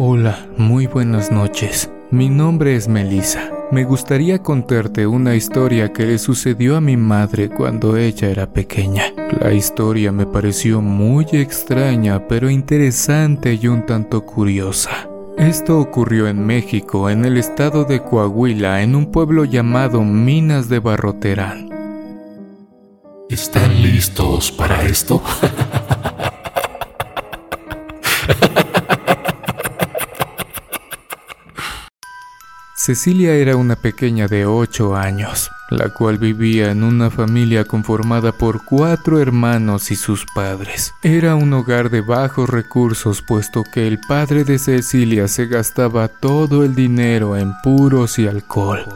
Hola, muy buenas noches. Mi nombre es Melissa. Me gustaría contarte una historia que le sucedió a mi madre cuando ella era pequeña. La historia me pareció muy extraña, pero interesante y un tanto curiosa. Esto ocurrió en México, en el estado de Coahuila, en un pueblo llamado Minas de Barroterán. ¿Están listos para esto? Cecilia era una pequeña de 8 años, la cual vivía en una familia conformada por cuatro hermanos y sus padres. Era un hogar de bajos recursos puesto que el padre de Cecilia se gastaba todo el dinero en puros y alcohol.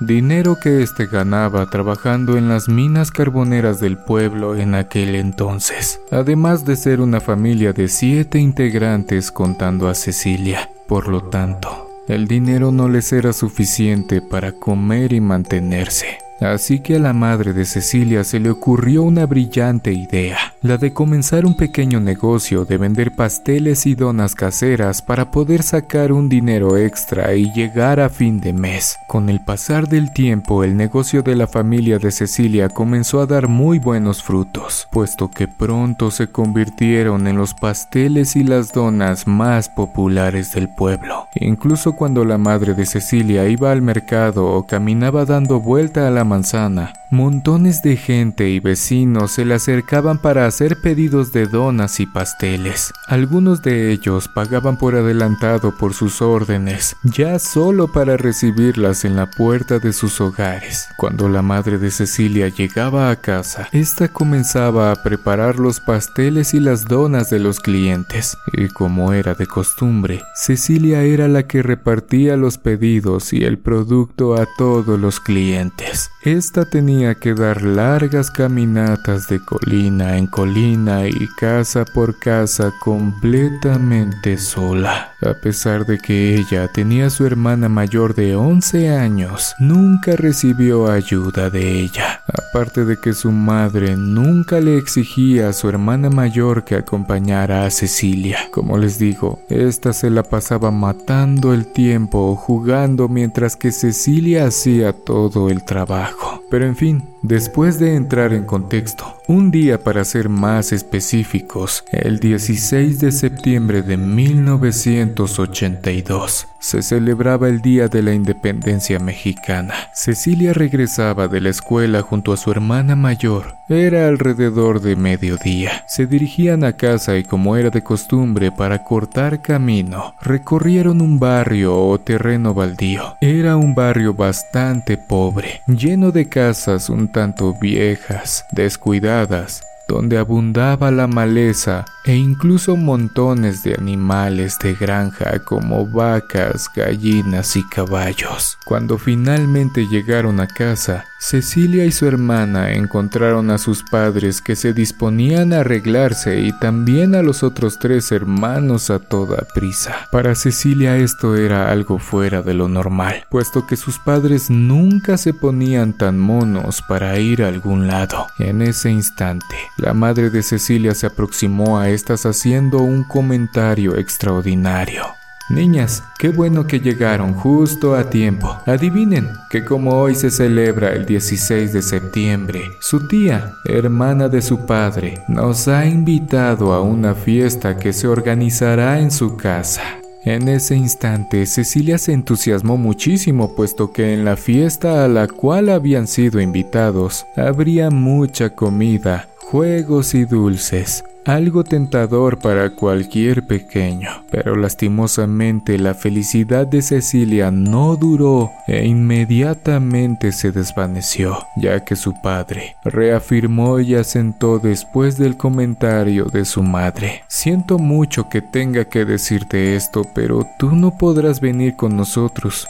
Dinero que éste ganaba trabajando en las minas carboneras del pueblo en aquel entonces, además de ser una familia de siete integrantes contando a Cecilia. Por lo tanto, el dinero no les era suficiente para comer y mantenerse. Así que a la madre de Cecilia se le ocurrió una brillante idea, la de comenzar un pequeño negocio de vender pasteles y donas caseras para poder sacar un dinero extra y llegar a fin de mes. Con el pasar del tiempo, el negocio de la familia de Cecilia comenzó a dar muy buenos frutos, puesto que pronto se convirtieron en los pasteles y las donas más populares del pueblo. Incluso cuando la madre de Cecilia iba al mercado o caminaba dando vuelta a la manzana. Montones de gente y vecinos se le acercaban para hacer pedidos de donas y pasteles. Algunos de ellos pagaban por adelantado por sus órdenes, ya solo para recibirlas en la puerta de sus hogares. Cuando la madre de Cecilia llegaba a casa, ésta comenzaba a preparar los pasteles y las donas de los clientes. Y como era de costumbre, Cecilia era la que repartía los pedidos y el producto a todos los clientes. Esta tenía que dar largas caminatas de colina en colina y casa por casa completamente sola. A pesar de que ella tenía a su hermana mayor de 11 años, nunca recibió ayuda de ella. Aparte de que su madre nunca le exigía a su hermana mayor que acompañara a Cecilia. Como les digo, esta se la pasaba matando el tiempo jugando mientras que Cecilia hacía todo el trabajo. Pero en fin, después de entrar en contexto, un día para ser más específicos, el 16 de septiembre de 1982, se celebraba el Día de la Independencia Mexicana. Cecilia regresaba de la escuela junto a su hermana mayor. Era alrededor de mediodía. Se dirigían a casa y como era de costumbre para cortar camino, recorrieron un barrio o terreno baldío. Era un barrio bastante pobre, lleno de casas un tanto viejas, descuidadas, donde abundaba la maleza e incluso montones de animales de granja como vacas, gallinas y caballos. Cuando finalmente llegaron a casa, Cecilia y su hermana encontraron a sus padres que se disponían a arreglarse y también a los otros tres hermanos a toda prisa. Para Cecilia esto era algo fuera de lo normal, puesto que sus padres nunca se ponían tan monos para ir a algún lado. En ese instante, la madre de Cecilia se aproximó a estas haciendo un comentario extraordinario. Niñas, qué bueno que llegaron justo a tiempo. Adivinen que como hoy se celebra el 16 de septiembre, su tía, hermana de su padre, nos ha invitado a una fiesta que se organizará en su casa. En ese instante, Cecilia se entusiasmó muchísimo, puesto que en la fiesta a la cual habían sido invitados habría mucha comida, juegos y dulces algo tentador para cualquier pequeño, pero lastimosamente la felicidad de Cecilia no duró e inmediatamente se desvaneció, ya que su padre reafirmó y asentó después del comentario de su madre. Siento mucho que tenga que decirte esto, pero tú no podrás venir con nosotros.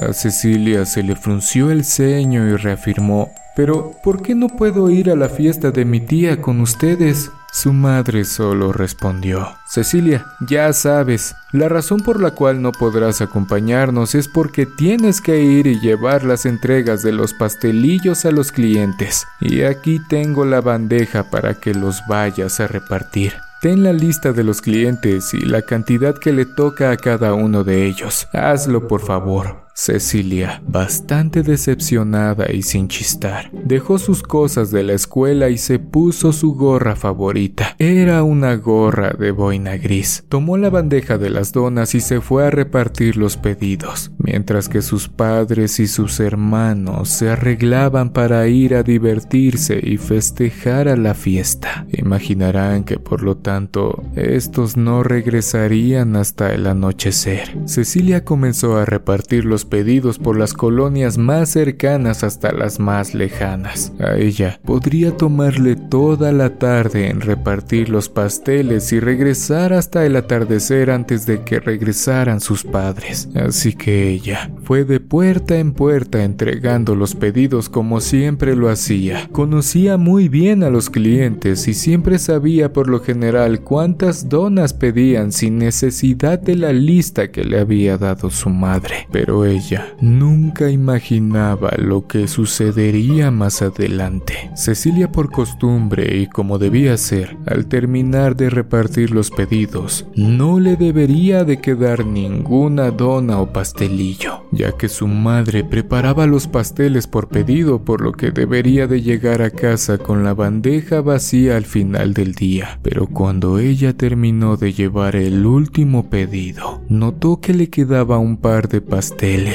A Cecilia se le frunció el ceño y reafirmó, pero ¿por qué no puedo ir a la fiesta de mi tía con ustedes? Su madre solo respondió, Cecilia, ya sabes, la razón por la cual no podrás acompañarnos es porque tienes que ir y llevar las entregas de los pastelillos a los clientes, y aquí tengo la bandeja para que los vayas a repartir. Ten la lista de los clientes y la cantidad que le toca a cada uno de ellos. Hazlo, por favor. Cecilia, bastante decepcionada y sin chistar, dejó sus cosas de la escuela y se puso su gorra favorita. Era una gorra de boina gris. Tomó la bandeja de las donas y se fue a repartir los pedidos, mientras que sus padres y sus hermanos se arreglaban para ir a divertirse y festejar a la fiesta. Imaginarán que por lo tanto estos no regresarían hasta el anochecer. Cecilia comenzó a repartir los pedidos por las colonias más cercanas hasta las más lejanas. A ella podría tomarle toda la tarde en repartir los pasteles y regresar hasta el atardecer antes de que regresaran sus padres. Así que ella fue de puerta en puerta entregando los pedidos como siempre lo hacía. Conocía muy bien a los clientes y siempre sabía por lo general cuántas donas pedían sin necesidad de la lista que le había dado su madre. Pero ella ella nunca imaginaba lo que sucedería más adelante. Cecilia por costumbre y como debía ser, al terminar de repartir los pedidos, no le debería de quedar ninguna dona o pastelillo, ya que su madre preparaba los pasteles por pedido, por lo que debería de llegar a casa con la bandeja vacía al final del día. Pero cuando ella terminó de llevar el último pedido, notó que le quedaba un par de pasteles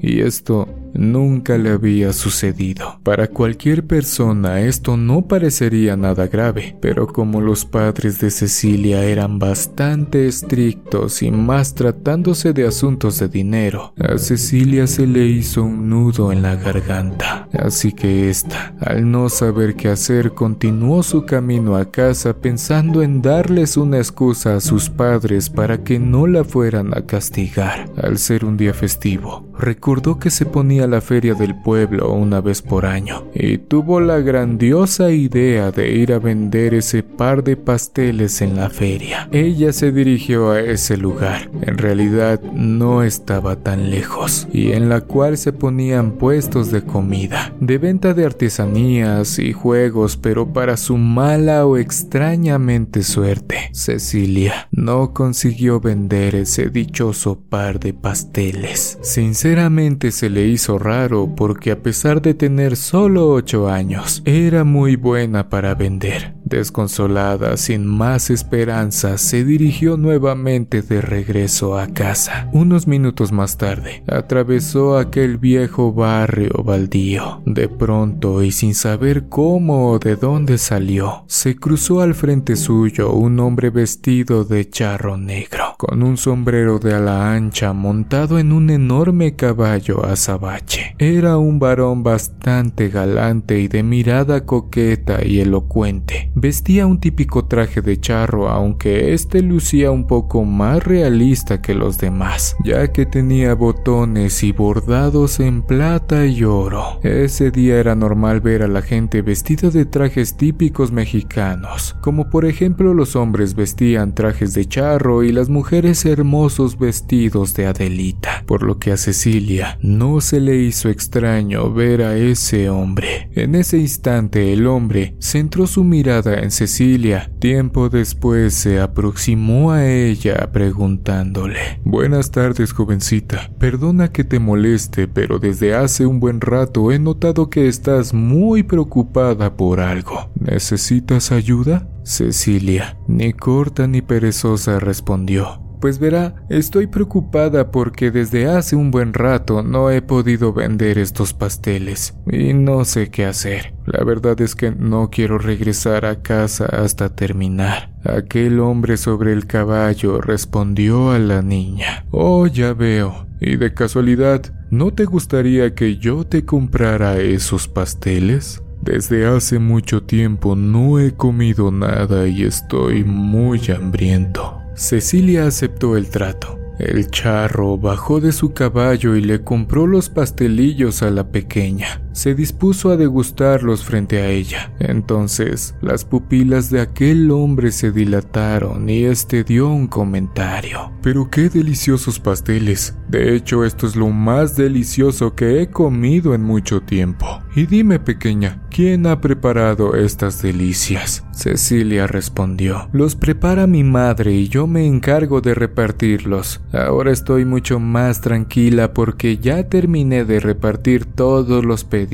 y esto nunca le había sucedido. Para cualquier persona esto no parecería nada grave, pero como los padres de Cecilia eran bastante estrictos y más tratándose de asuntos de dinero, a Cecilia se le hizo un nudo en la garganta. Así que ésta, al no saber qué hacer, continuó su camino a casa pensando en darles una excusa a sus padres para que no la fueran a castigar. Al ser un día festivo, recordó que se ponía la feria del pueblo una vez por año y tuvo la grandiosa idea de ir a vender ese par de pasteles en la feria. Ella se dirigió a ese lugar, en realidad no estaba tan lejos, y en la cual se ponían puestos de comida, de venta de artesanías y juegos, pero para su mala o extrañamente suerte, Cecilia no consiguió vender ese dichoso par de pasteles. Sinceramente se le hizo raro porque a pesar de tener solo ocho años, era muy buena para vender. Desconsolada, sin más esperanza, se dirigió nuevamente de regreso a casa. Unos minutos más tarde, atravesó aquel viejo barrio baldío. De pronto, y sin saber cómo o de dónde salió, se cruzó al frente suyo un hombre vestido de charro negro, con un sombrero de ala ancha montado en un enorme caballo azabache. Era un varón bastante galante y de mirada coqueta y elocuente. Vestía un típico traje de charro, aunque este lucía un poco más realista que los demás, ya que tenía botones y bordados en plata y oro. Ese día era normal ver a la gente vestida de trajes típicos mexicanos, como por ejemplo los hombres vestían trajes de charro y las mujeres hermosos vestidos de Adelita, por lo que a Cecilia no se le hizo extraño ver a ese hombre. En ese instante el hombre centró su mirada en Cecilia. Tiempo después se aproximó a ella preguntándole, Buenas tardes, jovencita. Perdona que te moleste, pero desde hace un buen rato he notado que estás muy preocupada por algo. ¿Necesitas ayuda? Cecilia, ni corta ni perezosa, respondió. Pues verá, estoy preocupada porque desde hace un buen rato no he podido vender estos pasteles y no sé qué hacer. La verdad es que no quiero regresar a casa hasta terminar. Aquel hombre sobre el caballo respondió a la niña. Oh, ya veo. Y de casualidad, ¿no te gustaría que yo te comprara esos pasteles? Desde hace mucho tiempo no he comido nada y estoy muy hambriento. Cecilia aceptó el trato. El charro bajó de su caballo y le compró los pastelillos a la pequeña. Se dispuso a degustarlos frente a ella. Entonces, las pupilas de aquel hombre se dilataron y este dio un comentario. Pero qué deliciosos pasteles. De hecho, esto es lo más delicioso que he comido en mucho tiempo. Y dime, pequeña, ¿quién ha preparado estas delicias? Cecilia respondió, los prepara mi madre y yo me encargo de repartirlos. Ahora estoy mucho más tranquila porque ya terminé de repartir todos los pedidos.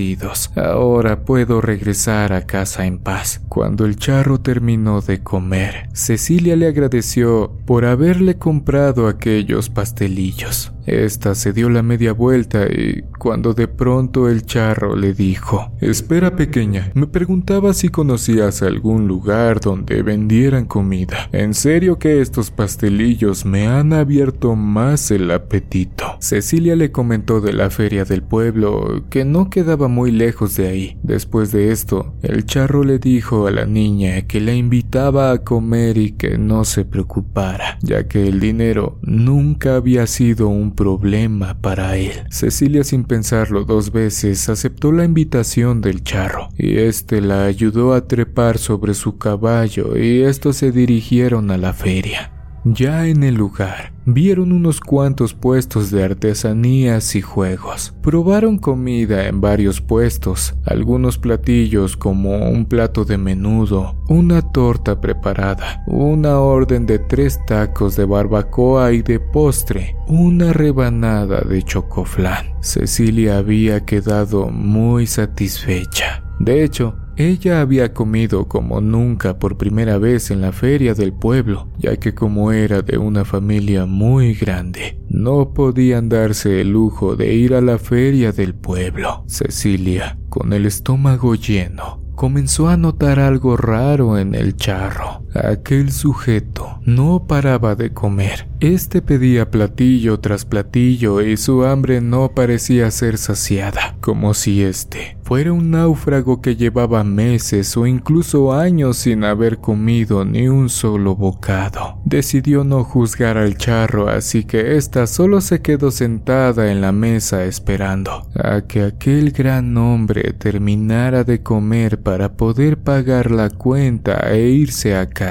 Ahora puedo regresar a casa en paz. Cuando el charro terminó de comer, Cecilia le agradeció por haberle comprado aquellos pastelillos. Esta se dio la media vuelta y cuando de pronto el charro le dijo, Espera pequeña, me preguntaba si conocías algún lugar donde vendieran comida. En serio que estos pastelillos me han abierto más el apetito. Cecilia le comentó de la feria del pueblo, que no quedaba muy lejos de ahí. Después de esto, el charro le dijo a la niña que la invitaba a comer y que no se preocupara, ya que el dinero nunca había sido un problema para él. Cecilia sin pensarlo dos veces aceptó la invitación del charro y éste la ayudó a trepar sobre su caballo y estos se dirigieron a la feria. Ya en el lugar, vieron unos cuantos puestos de artesanías y juegos. Probaron comida en varios puestos, algunos platillos como un plato de menudo, una torta preparada, una orden de tres tacos de barbacoa y de postre, una rebanada de chocoflán. Cecilia había quedado muy satisfecha. De hecho, ella había comido como nunca por primera vez en la feria del pueblo, ya que como era de una familia muy grande, no podían darse el lujo de ir a la feria del pueblo. Cecilia, con el estómago lleno, comenzó a notar algo raro en el charro. Aquel sujeto no paraba de comer. Este pedía platillo tras platillo y su hambre no parecía ser saciada, como si este fuera un náufrago que llevaba meses o incluso años sin haber comido ni un solo bocado. Decidió no juzgar al charro, así que ésta solo se quedó sentada en la mesa esperando a que aquel gran hombre terminara de comer para poder pagar la cuenta e irse a casa.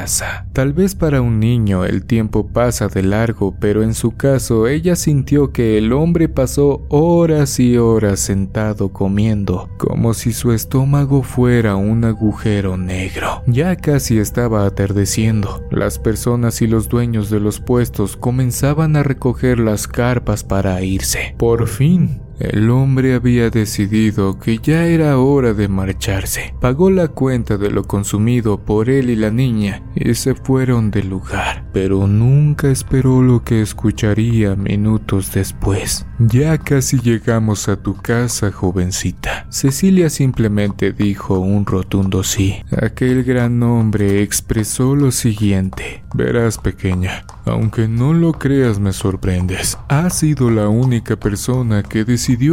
Tal vez para un niño el tiempo pasa de largo, pero en su caso ella sintió que el hombre pasó horas y horas sentado comiendo, como si su estómago fuera un agujero negro. Ya casi estaba atardeciendo. Las personas y los dueños de los puestos comenzaban a recoger las carpas para irse. Por fin, el hombre había decidido que ya era hora de marcharse. Pagó la cuenta de lo consumido por él y la niña y se fueron del lugar, pero nunca esperó lo que escucharía minutos después. Ya casi llegamos a tu casa, jovencita. Cecilia simplemente dijo un rotundo sí. Aquel gran hombre expresó lo siguiente. Verás, pequeña, aunque no lo creas me sorprendes. Has sido la única persona que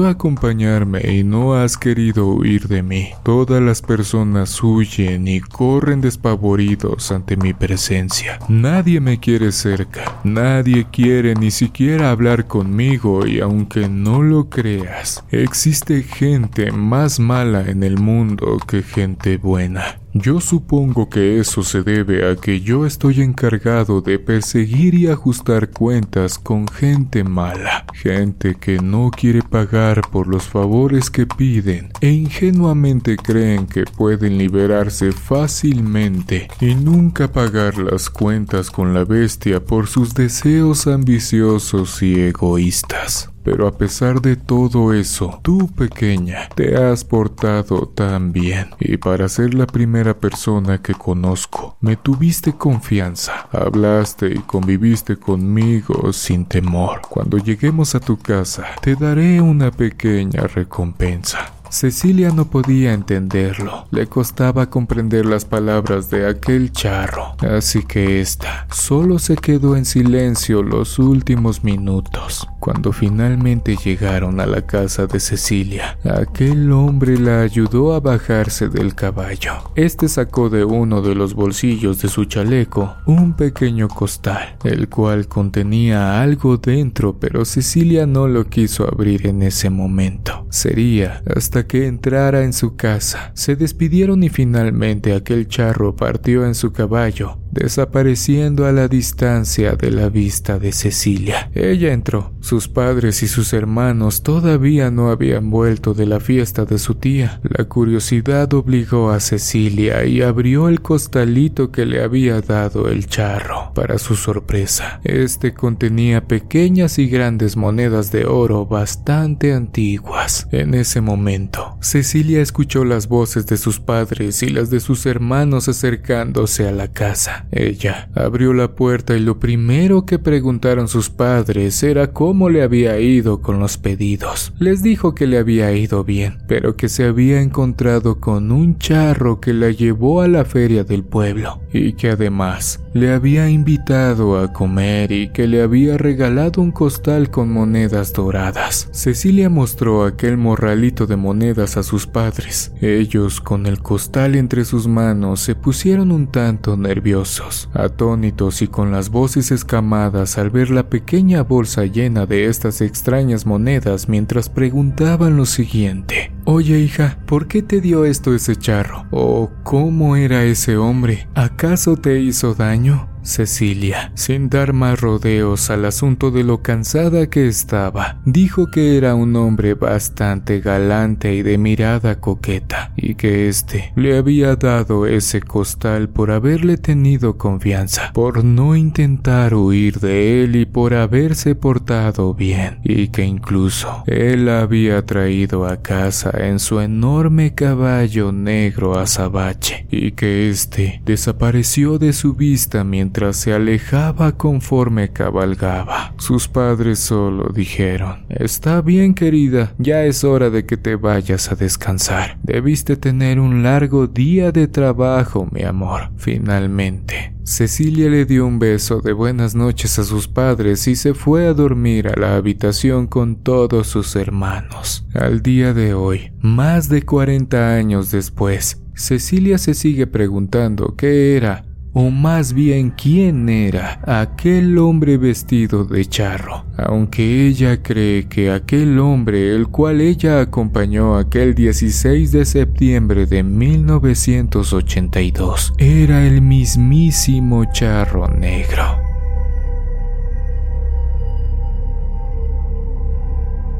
acompañarme y no has querido huir de mí. Todas las personas huyen y corren despavoridos ante mi presencia. Nadie me quiere cerca, nadie quiere ni siquiera hablar conmigo y aunque no lo creas, existe gente más mala en el mundo que gente buena. Yo supongo que eso se debe a que yo estoy encargado de perseguir y ajustar cuentas con gente mala, gente que no quiere pagar por los favores que piden e ingenuamente creen que pueden liberarse fácilmente y nunca pagar las cuentas con la bestia por sus deseos ambiciosos y egoístas. Pero a pesar de todo eso, tú pequeña, te has portado tan bien y para ser la primera persona que conozco, me tuviste confianza, hablaste y conviviste conmigo sin temor. Cuando lleguemos a tu casa, te daré una pequeña recompensa. Cecilia no podía entenderlo, le costaba comprender las palabras de aquel charro, así que ésta solo se quedó en silencio los últimos minutos. Cuando finalmente llegaron a la casa de Cecilia, aquel hombre la ayudó a bajarse del caballo. Este sacó de uno de los bolsillos de su chaleco un pequeño costal, el cual contenía algo dentro, pero Cecilia no lo quiso abrir en ese momento. Sería hasta que entrara en su casa. Se despidieron y finalmente aquel charro partió en su caballo, desapareciendo a la distancia de la vista de Cecilia. Ella entró. Sus padres y sus hermanos todavía no habían vuelto de la fiesta de su tía. La curiosidad obligó a Cecilia y abrió el costalito que le había dado el charro. Para su sorpresa, este contenía pequeñas y grandes monedas de oro bastante antiguas. En ese momento, Cecilia escuchó las voces de sus padres y las de sus hermanos acercándose a la casa. Ella abrió la puerta y lo primero que preguntaron sus padres era cómo le había ido con los pedidos. Les dijo que le había ido bien, pero que se había encontrado con un charro que la llevó a la feria del pueblo y que además le había invitado a comer y que le había regalado un costal con monedas doradas. Cecilia mostró aquel morralito de monedas a sus padres. Ellos, con el costal entre sus manos, se pusieron un tanto nerviosos, atónitos y con las voces escamadas al ver la pequeña bolsa llena de estas extrañas monedas mientras preguntaban lo siguiente. Oye hija, ¿por qué te dio esto ese charro? ¿O cómo era ese hombre? ¿Acaso te hizo daño? Cecilia, sin dar más rodeos al asunto de lo cansada que estaba, dijo que era un hombre bastante galante y de mirada coqueta, y que éste le había dado ese costal por haberle tenido confianza, por no intentar huir de él y por haberse portado bien, y que incluso él había traído a casa en su enorme caballo negro azabache, y que éste desapareció de su vista mientras mientras se alejaba conforme cabalgaba. Sus padres solo dijeron, Está bien querida, ya es hora de que te vayas a descansar. Debiste tener un largo día de trabajo, mi amor. Finalmente, Cecilia le dio un beso de buenas noches a sus padres y se fue a dormir a la habitación con todos sus hermanos. Al día de hoy, más de 40 años después, Cecilia se sigue preguntando qué era o más bien quién era aquel hombre vestido de charro, aunque ella cree que aquel hombre el cual ella acompañó aquel 16 de septiembre de 1982 era el mismísimo charro negro.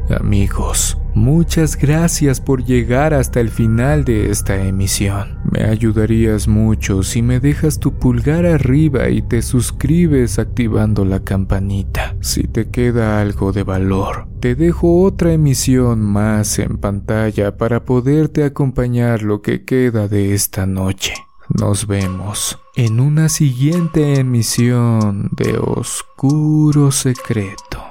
Amigos, Muchas gracias por llegar hasta el final de esta emisión. Me ayudarías mucho si me dejas tu pulgar arriba y te suscribes activando la campanita. Si te queda algo de valor, te dejo otra emisión más en pantalla para poderte acompañar lo que queda de esta noche. Nos vemos en una siguiente emisión de Oscuro Secreto.